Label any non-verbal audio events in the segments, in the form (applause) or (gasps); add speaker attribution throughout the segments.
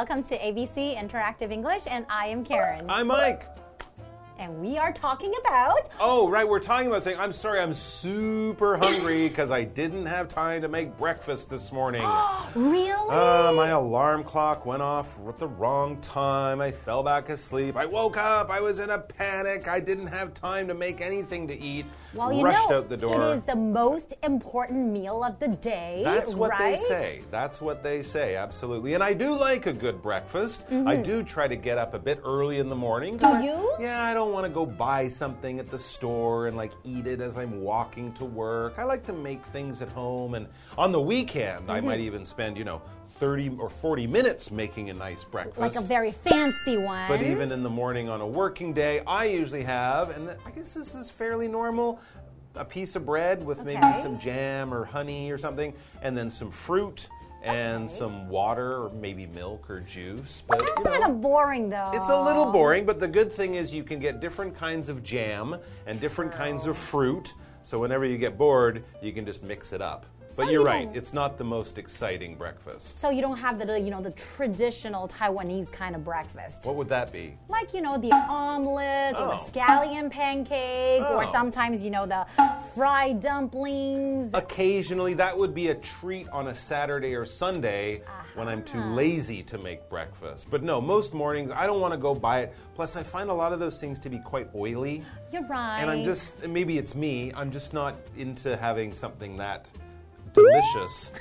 Speaker 1: welcome to ABC Interactive English, and I am Karen.
Speaker 2: I'm Mike.
Speaker 1: And we are talking about.
Speaker 2: Oh, right, we're talking about things. I'm sorry, I'm super hungry because I didn't have time to make breakfast this morning. (gasps)
Speaker 1: really?
Speaker 2: Uh, my alarm clock went off at the wrong time. I fell back asleep. I woke up. I was in a panic. I didn't have time to make anything to eat.
Speaker 1: Well, you
Speaker 2: Rushed
Speaker 1: know,
Speaker 2: out the door.
Speaker 1: it is the most important meal of the day.
Speaker 2: That's what
Speaker 1: right?
Speaker 2: they say. That's what they say, absolutely. And I do like a good breakfast. I do try to get up a bit early in the morning.
Speaker 1: Mm-hmm. Do
Speaker 2: I-
Speaker 1: you?
Speaker 2: yeah, I don't want to go buy something at the store and like eat it as I'm walking to work. I like to make things at home. And on the weekend, I
Speaker 1: Mm-hmm.
Speaker 2: might even spend, you know, 30 or 40 minutes making a nice breakfast.
Speaker 1: Like a very fancy one.
Speaker 2: But even in the morning on a working day, I usually have, and I guess this is fairly normal, a piece of bread with maybe
Speaker 1: Okay.
Speaker 2: some jam or honey or something, and then some fruit and some water or maybe milk or juice. But
Speaker 1: Sounds
Speaker 2: you know,
Speaker 1: kind of boring, though.
Speaker 2: it's a little boring, but the good thing is you can get different kinds of jam and different kinds of fruit. So whenever you get bored, you can just mix it up. But
Speaker 1: So
Speaker 2: you're
Speaker 1: you
Speaker 2: right, it's not the most exciting breakfast.
Speaker 1: So you don't have the, you know, the traditional Taiwanese kind of breakfast.
Speaker 2: What would that be?
Speaker 1: Like, you know, the omelet or the
Speaker 2: Oh.
Speaker 1: scallion pancake, or
Speaker 2: Oh.
Speaker 1: sometimes, you know, the fried dumplings.
Speaker 2: Occasionally, that would be a treat on a Saturday or Sunday when I'm too uh-huh. lazy to make breakfast. But no, most mornings I don't want to go buy it. Plus, I find a lot of those things to be quite oily.
Speaker 1: You're right.
Speaker 2: And I'm just, maybe it's me, I'm just not into having something that delicious,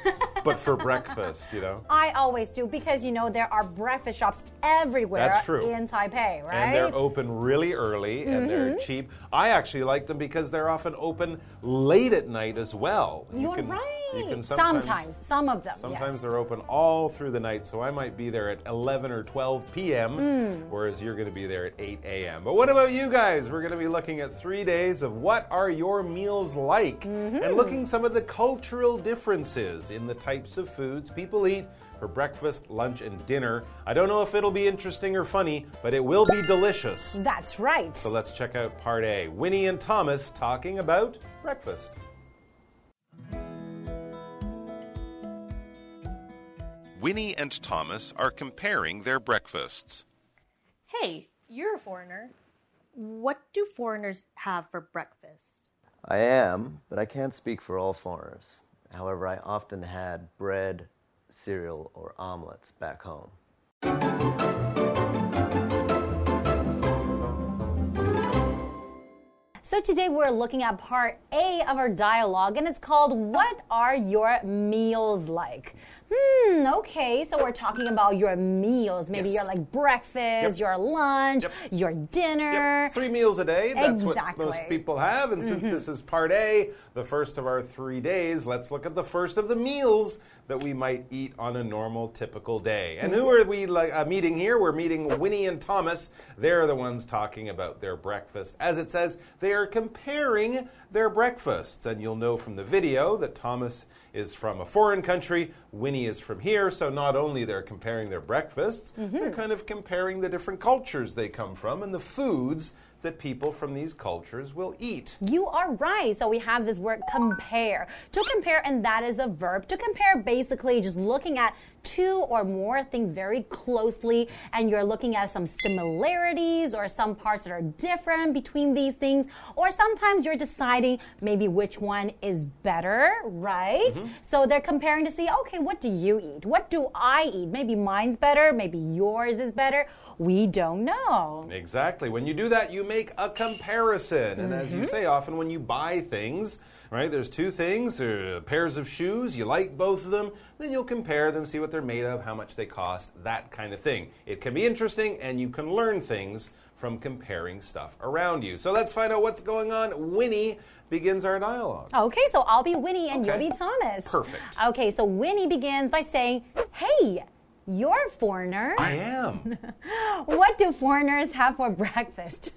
Speaker 2: but for breakfast, you know? (laughs)
Speaker 1: I always do because you know there are breakfast shops everywhere
Speaker 2: That's true.
Speaker 1: in Taipei, right?
Speaker 2: And they're open really early and they're
Speaker 1: Mm-hmm.
Speaker 2: cheap. I actually like them because they're often open late at night as well. You
Speaker 1: You're
Speaker 2: can-
Speaker 1: right.
Speaker 2: You can
Speaker 1: sometimes, some of them.
Speaker 2: Sometimes
Speaker 1: yes.
Speaker 2: they're open all through the night, so I might be there at 11 or 12 p.m.,
Speaker 1: Hmm.
Speaker 2: whereas you're going to be there at 8 a.m. But what about you guys? We're going to be looking at three days of what are your meals like
Speaker 1: Mm-hmm.
Speaker 2: and looking some of the cultural differences in the types of foods people eat for breakfast, lunch, and dinner. I don't know if it'll be interesting or funny, but it will be delicious.
Speaker 1: That's right.
Speaker 2: So let's check out part A. Winnie and Thomas talking about breakfast.
Speaker 3: Winnie and Thomas are comparing their breakfasts.
Speaker 4: Hey, you're a foreigner. What do foreigners have for breakfast?
Speaker 5: I am, but I can't speak for all foreigners. However, I often had bread, cereal, or omelets back home.
Speaker 1: So today we're looking at part A of our dialogue, and it's called What Are Your Meals Like? Hmm, okay, so we're talking about your meals. Maybe
Speaker 2: Yes.
Speaker 1: your like breakfast,
Speaker 2: Yep.
Speaker 1: your lunch,
Speaker 2: Yep.
Speaker 1: your dinner.
Speaker 2: Yep, three meals a day. That's
Speaker 1: Exactly.
Speaker 2: what most people have. And since this is part A, the first of our three days, let's look at the first of the meals that we might eat on a normal, typical day. And who are we like, uh, meeting here? We're meeting Winnie and Thomas. They're the ones talking about their breakfast. As it says, they are comparing their breakfasts. And you'll know from the video that Thomas is from a foreign country, Winnie is from here. So not only they're comparing their breakfasts, mm-hmm. they're kind of comparing the different cultures they come from and the foods that people from these cultures will eat.
Speaker 1: You are right. So we have this word compare. To compare, and that is a verb. To compare, basically, just looking at two or more things very closely, and you're looking at some similarities or some parts that are different between these things, or sometimes you're deciding maybe which one is better, right? Mm-hmm. So they're comparing to see, okay, what do you eat? What do I eat? Maybe mine's better, maybe yours is better. We don't know.
Speaker 2: Exactly. When you do that, you make a comparison. And as you mm-hmm. say, often when you buy things, right, there's two things pairs of shoes, you like both of them, then you'll compare them, see what they're made of, how much they cost, that kind of thing. It can be interesting, and you can learn things from comparing stuff around you. So let's find out what's going on. Winnie begins our dialogue.
Speaker 1: Okay, so I'll be Winnie and
Speaker 2: Okay.
Speaker 1: you'll be Thomas.
Speaker 2: Perfect.
Speaker 1: Okay, so Winnie begins by saying, Hey, you're a foreigner.
Speaker 2: I am. (laughs)
Speaker 1: What do foreigners have for breakfast?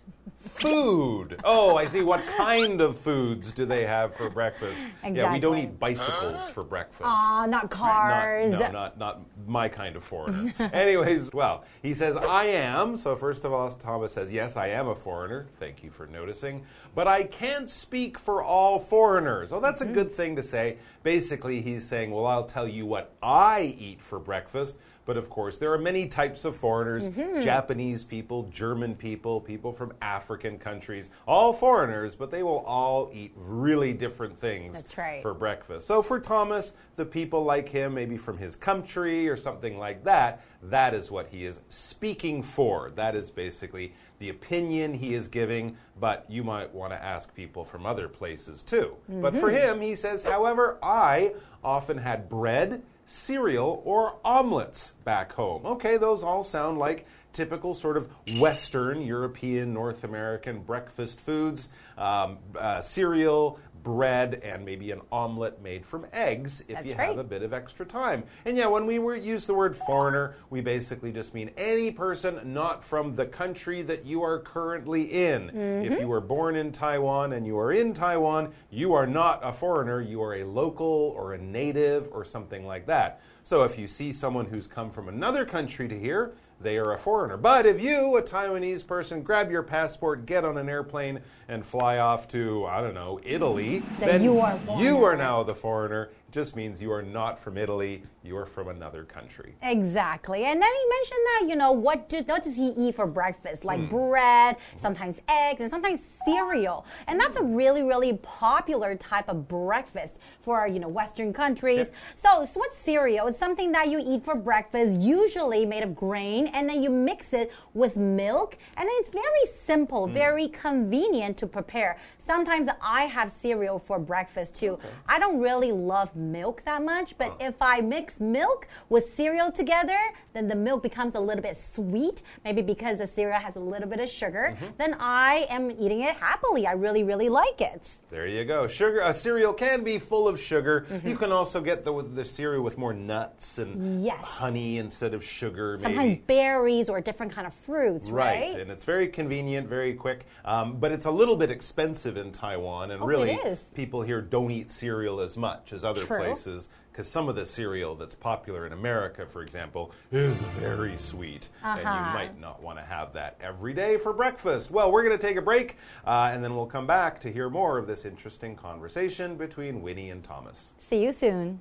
Speaker 2: Food. Oh, I see. What kind of foods do they have for breakfast? Yeah, we don't eat bicycles for breakfast.
Speaker 1: Ah, not cars.
Speaker 2: Not, no, not, not my kind of foreigner. (laughs) Anyways, well, he says, I am. So, first of all, Thomas says, Yes, I am a foreigner. Thank you for noticing. But I can't speak for all foreigners. Oh, that's a good thing to say. Basically, he's saying, Well, I'll tell you what I eat for breakfast, But of course, there are many types of foreigners
Speaker 1: Mm-hmm.
Speaker 2: Japanese people, German people, people from African countries, all foreigners, but they will all eat really different things
Speaker 1: That's right.
Speaker 2: for breakfast. So for Thomas, the people like him, maybe from his country or something like that, that is what he is speaking for. That is basically the opinion he is giving, but you might want to ask people from other places too. But for him, he says, however, I often had bread, cereal, or omelets back home. Okay, those all sound like typical sort of Western, European, North American breakfast foods. Um, uh, cereal, bread, and maybe an omelet made from eggs if
Speaker 1: That's
Speaker 2: you
Speaker 1: right.
Speaker 2: have a bit of extra time. And yeah, when we were, use the word foreigner, we basically just mean any person not from the country that you are currently in.
Speaker 1: Mm-hmm.
Speaker 2: If you were born in Taiwan and you are in Taiwan, you are not a foreigner, you are a local or a native or something like that. So if you see someone who's come from another country to here, they are a foreigner. But if you, a Taiwanese person, grab your passport, get on an airplane, and fly off to, I don't know, Italy,
Speaker 1: Then you are
Speaker 2: you are now the foreigner. Just means you are not from Italy, you are from another country.
Speaker 1: Exactly. And then he mentioned that, you know, what, do, what does he eat for breakfast?
Speaker 2: Hmm.
Speaker 1: Like bread, sometimes eggs, and sometimes cereal. And that's a really, really popular type of breakfast for, you know, Western countries. So, so what's cereal? It's something that you eat for breakfast, usually made of grain, and then you mix it with milk. And it's very simple,
Speaker 2: Hmm.
Speaker 1: very convenient to prepare. Sometimes I have cereal for breakfast too. I don't really love milk that much, but if I mix milk with cereal together, then the milk becomes a little bit sweet, maybe because the cereal has a little bit of sugar. Then I am eating it happily. I really, really like it.
Speaker 2: There you go. Sugar. A cereal can be full of sugar.
Speaker 1: Mm-hmm.
Speaker 2: You can also get the, the cereal with more nuts and
Speaker 1: Yes.
Speaker 2: honey instead of sugar.
Speaker 1: Sometimes
Speaker 2: maybe.
Speaker 1: berries or different kind of fruits, right?
Speaker 2: and it's very convenient, very quick, um, but it's a little bit expensive in Taiwan, and
Speaker 1: Oh,
Speaker 2: really, people here don't eat cereal as much as other
Speaker 1: True.
Speaker 2: places because some of the cereal that's popular in America, for example, is very sweet, and you
Speaker 1: Uh-huh.
Speaker 2: might not want to have that every day for breakfast. Well, we're going to take a break, uh, and then we'll come back to hear more of this interesting conversation between Winnie and Thomas.
Speaker 1: See you soon.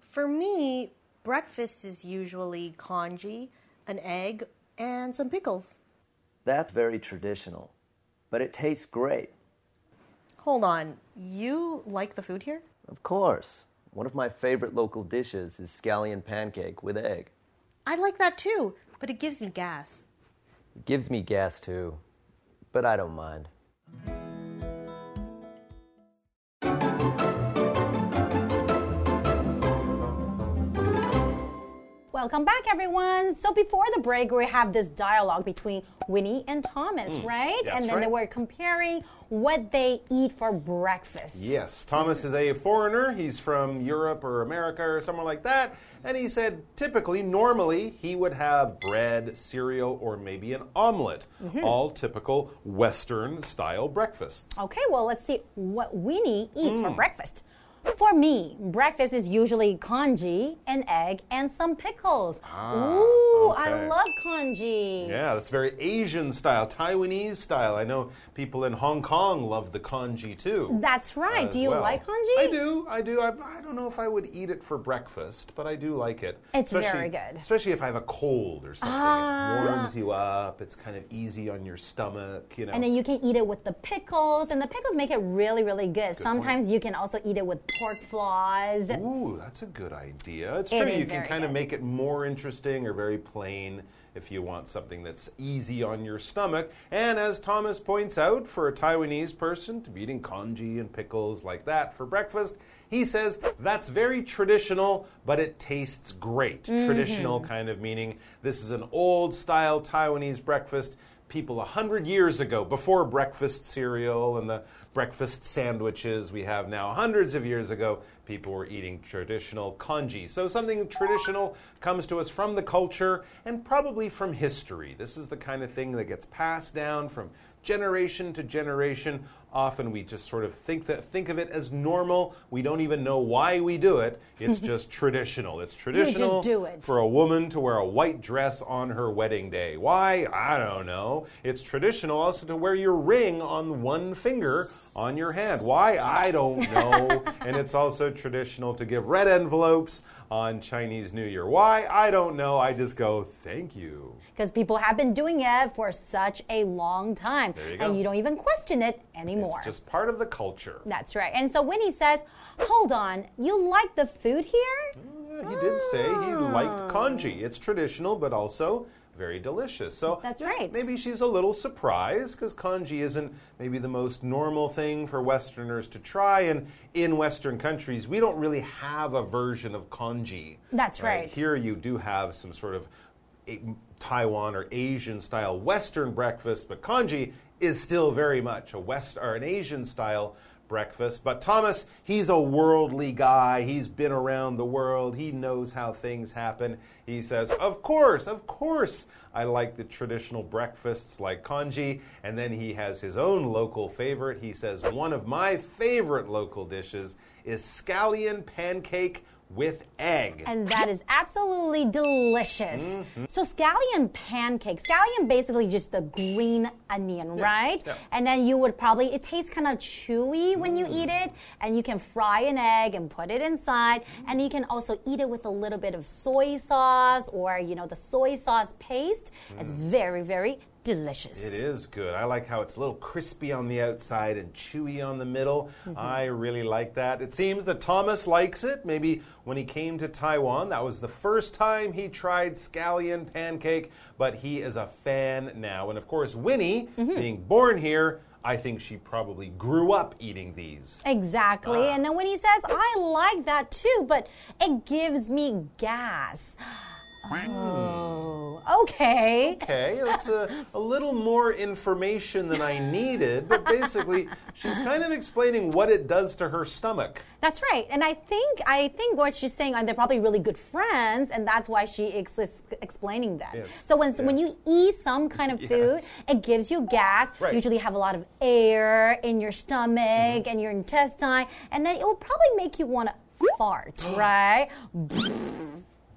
Speaker 4: For me, breakfast is usually congee, an egg, and some pickles.
Speaker 5: That's very traditional, but it tastes great.
Speaker 4: Hold on, you like the food here?
Speaker 5: Of course. One of my favorite local dishes is scallion pancake with egg.
Speaker 4: I like that too, but it gives me gas.
Speaker 5: It gives me gas too, but I don't mind.
Speaker 1: Welcome back, everyone. So before the break, we have this dialogue between Winnie and Thomas, right?
Speaker 2: that's
Speaker 1: and then they were comparing what they eat for breakfast.
Speaker 2: Yes, Thomas is a foreigner. He's from Europe or America or somewhere like that. And he said typically, normally, he would have bread, cereal, or maybe an omelet. All typical Western style breakfasts.
Speaker 1: Okay, well, let's see what Winnie eats
Speaker 2: Mm.
Speaker 1: for breakfast. For me, breakfast is usually congee, an egg, and some pickles. Ooh, I
Speaker 2: Ah,
Speaker 1: love congee.
Speaker 2: Yeah, that's very Asian style, Taiwanese style. I know people in Hong Kong love the congee too.
Speaker 1: That's right. Do you
Speaker 2: well.
Speaker 1: like congee?
Speaker 2: I do. I do. I, I don't know if I would eat it for breakfast, but I do like it.
Speaker 1: It's very
Speaker 2: Especially-
Speaker 1: good.
Speaker 2: Especially if I have a cold or something.
Speaker 1: Ah.
Speaker 2: It warms you up. It's kind of easy on your stomach, you know.
Speaker 1: And then you can eat it with the pickles, and the pickles make it really, really good. Sometimes you can also eat it with pork floss.
Speaker 2: Ooh, that's a good idea. It's
Speaker 1: It
Speaker 2: true. You can kind of make it more interesting or very plain if you want something that's easy on your stomach. And as Thomas points out, for a Taiwanese person to be eating congee and pickles like that for breakfast, he says that's very traditional, but it tastes great.
Speaker 1: Mm-hmm.
Speaker 2: Traditional kind of meaning this is an old style Taiwanese breakfast. People a hundred years ago, before breakfast cereal and the breakfast sandwiches we have now, hundreds of years ago, people were eating traditional congee. So something traditional comes to us from the culture and probably from history. This is the kind of thing that gets passed down from generation to generation. Often we just sort of think that think of it as normal. We don't even know why we do it. It's (laughs) just traditional. It's traditional
Speaker 1: do it.
Speaker 2: for a woman to wear a white dress on her wedding day. Why? I don't know. It's traditional also to wear your ring on one finger on your hand. Why? I don't know. (laughs) and it's also traditional to give red envelopes on Chinese New Year. Why? I don't know. I just go, thank you.
Speaker 1: Because people have been doing it for such a long time.
Speaker 2: There you go.
Speaker 1: And you don't even question it anymore.
Speaker 2: It's just part of the culture.
Speaker 1: That's right. And so Winnie says, Hold on, you like the food here?
Speaker 2: Yeah, he did say he hmm. liked congee. It's traditional, but also very delicious. So
Speaker 1: That's right.
Speaker 2: Maybe she's a little surprised because congee isn't maybe the most normal thing for Westerners to try. And in Western countries, we don't really have a version of congee.
Speaker 1: That's right.
Speaker 2: Here you do have some sort of a- Taiwan or Asian style Western breakfast, but congee is still very much a West or an Asian style breakfast. But Thomas, he's a worldly guy. He's been around the world. He knows how things happen. He says, "Of course, of course, I like the traditional breakfasts like congee." And then he has his own local favorite. He says, "One of my favorite local dishes is scallion pancake with egg."
Speaker 1: And that is absolutely delicious.
Speaker 2: Mm-hmm.
Speaker 1: So, scallion pancake. Scallion basically just the green onion, right?
Speaker 2: yeah.
Speaker 1: And then you would probably, it tastes kind of chewy when you eat
Speaker 2: Mm.
Speaker 1: it. And you can fry an egg and put it inside. And you can also eat it with a little bit of soy sauce or, you know, the soy sauce paste. It's very, very delicious.
Speaker 2: Mm. It is good. I like how it's a little crispy on the outside and chewy on the middle. I really like that. It seems that Thomas likes it. Maybe when he came to Taiwan, that was the first time he tried scallion pancake, but he is a fan now. And of course, Winnie, being born here, I think she probably grew up eating these.
Speaker 1: Exactly.
Speaker 2: Ah.
Speaker 1: And then when he says, I like that too, but it gives me gas. Oh, okay.
Speaker 2: Okay, that's a, a little more information than I needed, but basically, she's kind of explaining what it does to her stomach.
Speaker 1: That's right. And I think I think what she's saying, and they're probably really good friends, and that's why she is ex- explaining that.
Speaker 2: Yes,
Speaker 1: So when when you eat some kind of (laughs) food,
Speaker 2: Yes.
Speaker 1: it gives you gas.
Speaker 2: Right. Mm-hmm.
Speaker 1: Usually have a lot of air in your stomach and your intestine, and then it will probably make you want to fart, (gasps) right?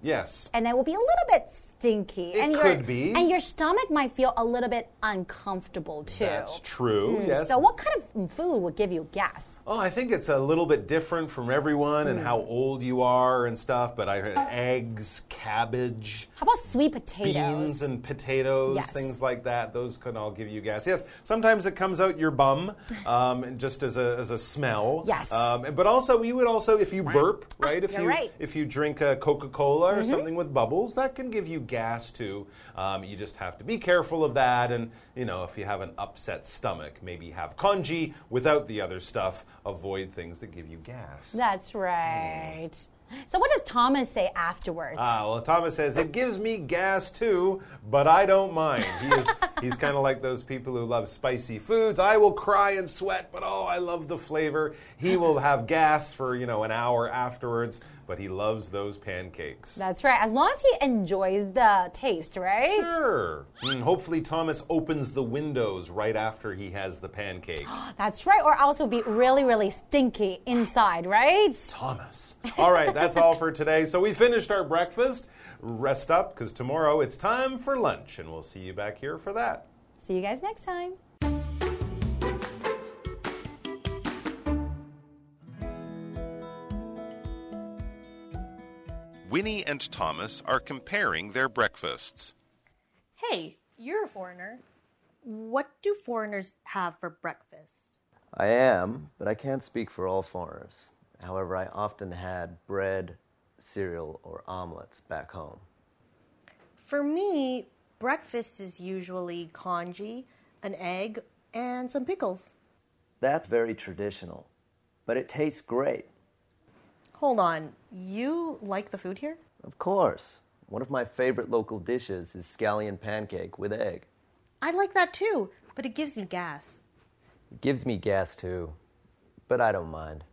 Speaker 2: Yes.
Speaker 1: and it will be a little bit stinky.
Speaker 2: It
Speaker 1: and your,
Speaker 2: could be.
Speaker 1: And your stomach might feel a little bit uncomfortable too.
Speaker 2: That's true, yes.
Speaker 1: So, what kind of food would give you gas?
Speaker 2: Oh, I think it's a little bit different from everyone
Speaker 1: Hmm.
Speaker 2: and how old you are and stuff, but I heard eggs, cabbage,
Speaker 1: How about sweet potatoes?
Speaker 2: beans and potatoes,
Speaker 1: Yes.
Speaker 2: things like that. Those can all give you gas. Yes, sometimes it comes out your bum, (laughs) um, just as a, as a smell.
Speaker 1: Yes.
Speaker 2: Um, but also, you would also, if you burp, right? If
Speaker 1: you're
Speaker 2: you
Speaker 1: right.
Speaker 2: if you drink a Coca Cola
Speaker 1: Mm-hmm.
Speaker 2: or something with bubbles, that can give you gas too. Um, you just have to be careful of that, and you know, if you have an upset stomach, maybe have congee without the other stuff. Avoid things that give you gas.
Speaker 1: That's right. So, what does Thomas say afterwards?
Speaker 2: Ah, well, Thomas says it gives me gas too, but I don't mind. He is (laughs) he's kind of like those people who love spicy foods. I will cry and sweat, but oh, I love the flavor. He will have gas for, you know, an hour afterwards, but he loves those pancakes.
Speaker 1: That's right. As long as he enjoys the taste, right?
Speaker 2: Sure. Mm, hopefully Thomas opens the windows right after he has the pancake. (gasps)
Speaker 1: That's right. Or else it'll be really, really stinky inside, right?
Speaker 2: Thomas. All right, that's all for today. So we finished our breakfast. Rest up because tomorrow it's time for lunch, and we'll see you back here for that.
Speaker 1: See you guys next time.
Speaker 3: Winnie and Thomas are comparing their breakfasts.
Speaker 4: Hey, you're a foreigner. What do foreigners have for breakfast?
Speaker 5: I am, but I can't speak for all foreigners. However, I often had bread, cereal, or omelets back home.
Speaker 4: For me, breakfast is usually congee, an egg, and some pickles.
Speaker 5: That's very traditional, but it tastes great.
Speaker 4: Hold on, you like the food here?
Speaker 5: Of course. One of my favorite local dishes is scallion pancake with egg.
Speaker 4: I like that too, but it gives me gas.
Speaker 5: It gives me gas too, but I don't mind.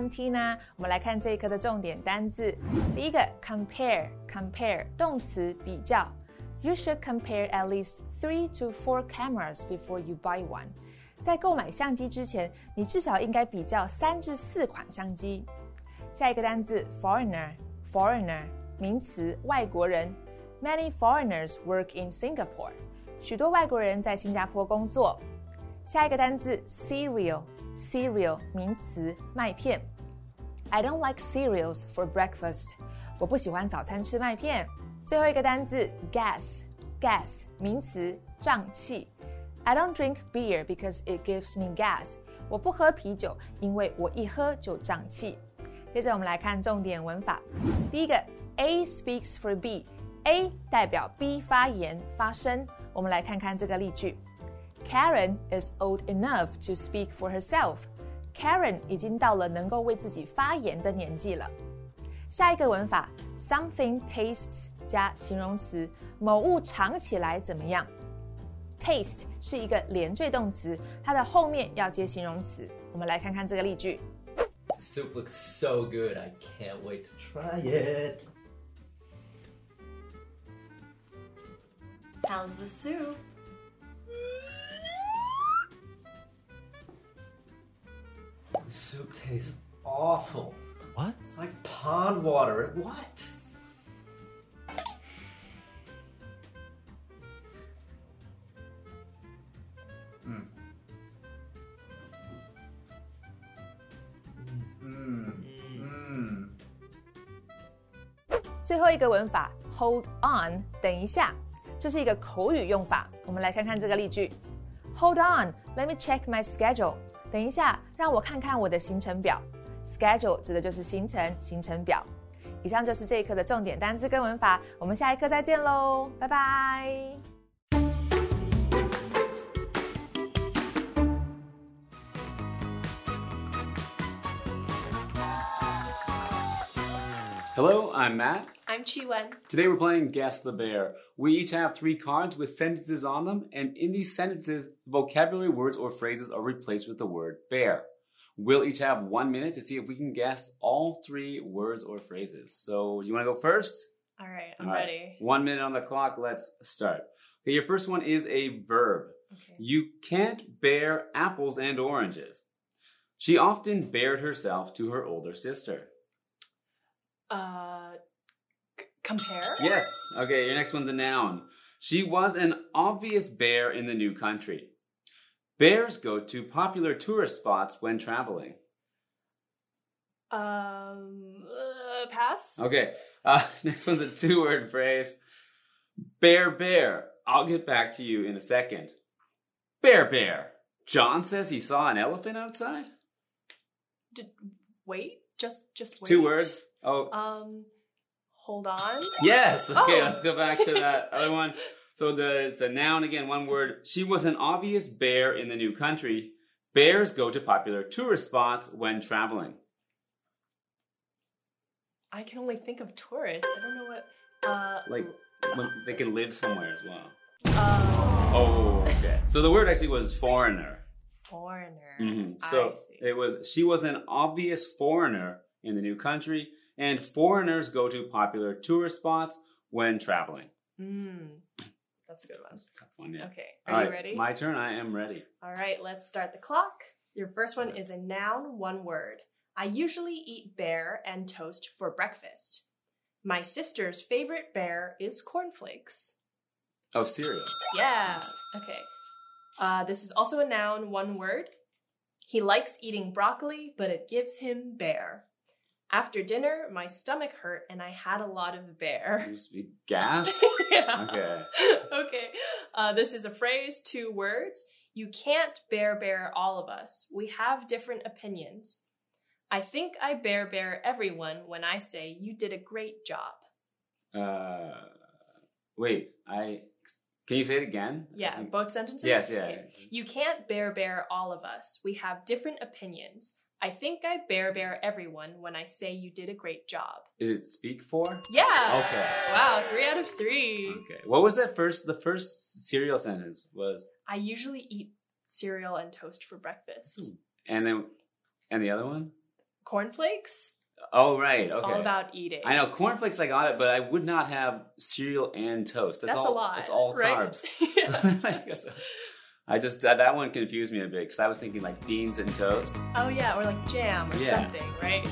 Speaker 6: MT 呢？我们来看这一课的重点单字。第一个动词比较。You should compare at least three to four cameras before you buy one。在购买相机之前，你至少应该比较三至四款相机。下一个单字 foreigners work in Singapore。许多外国人在新加坡工作。下一个单字 cereal。Cereal 名词，麦片。I don't like cereals for breakfast。我不喜欢早餐吃麦片。最后一个单字 gas，gas 名词，胀气。I don't drink beer because it gives me gas。我不喝啤酒，因为我一喝就胀气。接着我们来看重点文法。第一个，A speaks for B。A 代表 B 发言发声。我们来看看这个例句 ：Karen is old enough to speak for herself. Karen 已经到了能够为自己发言的年纪了。下一个文法：something tastes 加形容词，某物尝起来怎么样？Taste 是一个连缀动词，它的后面要接形容词。我们来看看这个例句：
Speaker 7: Soup looks so good, I can't wait to try it.
Speaker 4: How's the soup?
Speaker 7: The soup tastes awful.
Speaker 2: What?
Speaker 7: It's like pond water. What? Mm. Mm. Mm.
Speaker 6: 最后一个文法 hold on，等一下。这是一个口语用法，我们来看看这个例句。Hold on, let me check my schedule. 等一下，让我看看我的行程表。Schedule 指的就是行程、行程表。以上就是这一课的重点单词跟文法，我们下一课再见喽，拜拜。
Speaker 8: Hello, I'm Matt.
Speaker 9: I'm Chi Wen.
Speaker 8: Today we're playing Guess the Bear. We each have three cards with sentences on them, and in these sentences, vocabulary words or phrases are replaced with the word bear. We'll each have one minute to see if we can guess all three words or phrases. So, you want to go first?
Speaker 9: All right, I'm
Speaker 8: All right.
Speaker 9: ready.
Speaker 8: One minute on the clock. Let's start. Okay, your first one is a verb.
Speaker 9: Okay.
Speaker 8: You can't bear apples and oranges. She often bared herself to her older sister.
Speaker 9: Uh, compare?
Speaker 8: Yes. Okay, your next one's a noun. She was an obvious bear in the new country. Bears go to popular tourist spots when traveling.
Speaker 9: Um, uh, pass?
Speaker 8: Okay, uh, (laughs) next one's a two word phrase. Bear, bear. I'll get back to you in a second. Bear, bear. John says he saw an elephant outside?
Speaker 9: Did, wait, just just wait.
Speaker 8: Two words. Oh,
Speaker 9: Um, hold on.
Speaker 8: Yes. Okay,
Speaker 9: Oh.
Speaker 8: let's go back to that (laughs) other one. So the it's a noun again, one word. She was an obvious bear in the new country. Bears go to popular tourist spots when traveling.
Speaker 9: I can only think of tourists. I don't know what. Uh,
Speaker 8: Like when they can live somewhere as well.
Speaker 9: uh,
Speaker 8: Oh, okay. So the word actually was foreigner.
Speaker 9: foreigner.
Speaker 8: Mhm.
Speaker 9: I
Speaker 8: So
Speaker 9: see.
Speaker 8: it was she was an obvious foreigner in the new country, and foreigners go to popular tourist spots when traveling.
Speaker 9: Mm, that's a good one.
Speaker 8: Tough one, yeah.
Speaker 9: Okay, are
Speaker 8: All
Speaker 9: you
Speaker 8: right,
Speaker 9: ready?
Speaker 8: My turn. I am ready.
Speaker 9: All right, let's start the clock. Your first one is a noun, one word. I usually eat bear and toast for breakfast. My sister's favorite bear is cornflakes.
Speaker 8: Oh, cereal.
Speaker 9: Yeah. Okay. Uh, this is also a noun, one word. He likes eating broccoli, but it gives him bear. After dinner, my stomach hurt and I had a lot of bear.
Speaker 8: Used to be gas. (laughs)
Speaker 9: yeah.
Speaker 8: Okay.
Speaker 9: okay. Uh, this is a phrase, two words. You can't bear bear all of us. We have different opinions. I think I bear bear everyone when I say you did a great job.
Speaker 8: Uh, wait, I can you say it again?
Speaker 9: Yeah, both sentences?
Speaker 8: Yes, yeah.
Speaker 9: Okay. You can't bear bear all of us. We have different opinions. I think I bear bear everyone when I say you did a great job.
Speaker 8: Is it speak for?
Speaker 9: Yeah.
Speaker 8: Okay.
Speaker 9: Wow, three out of three.
Speaker 8: Okay. What was that first? The first cereal sentence was,
Speaker 9: I usually eat cereal and toast for breakfast. Hmm.
Speaker 8: and then, and the other one.
Speaker 9: Cornflakes?
Speaker 8: Oh right.
Speaker 9: It's
Speaker 8: okay.
Speaker 9: all about eating.
Speaker 8: I know cornflakes. I got it, but I would not have cereal and toast. That's,
Speaker 9: That's
Speaker 8: all.
Speaker 9: a lot.
Speaker 8: It's all
Speaker 9: right?
Speaker 8: carbs. (laughs) (laughs) I just that, that one confused me a bit because I was thinking like beans and toast.
Speaker 9: Oh yeah, or like jam or
Speaker 8: Yeah.
Speaker 9: something, right?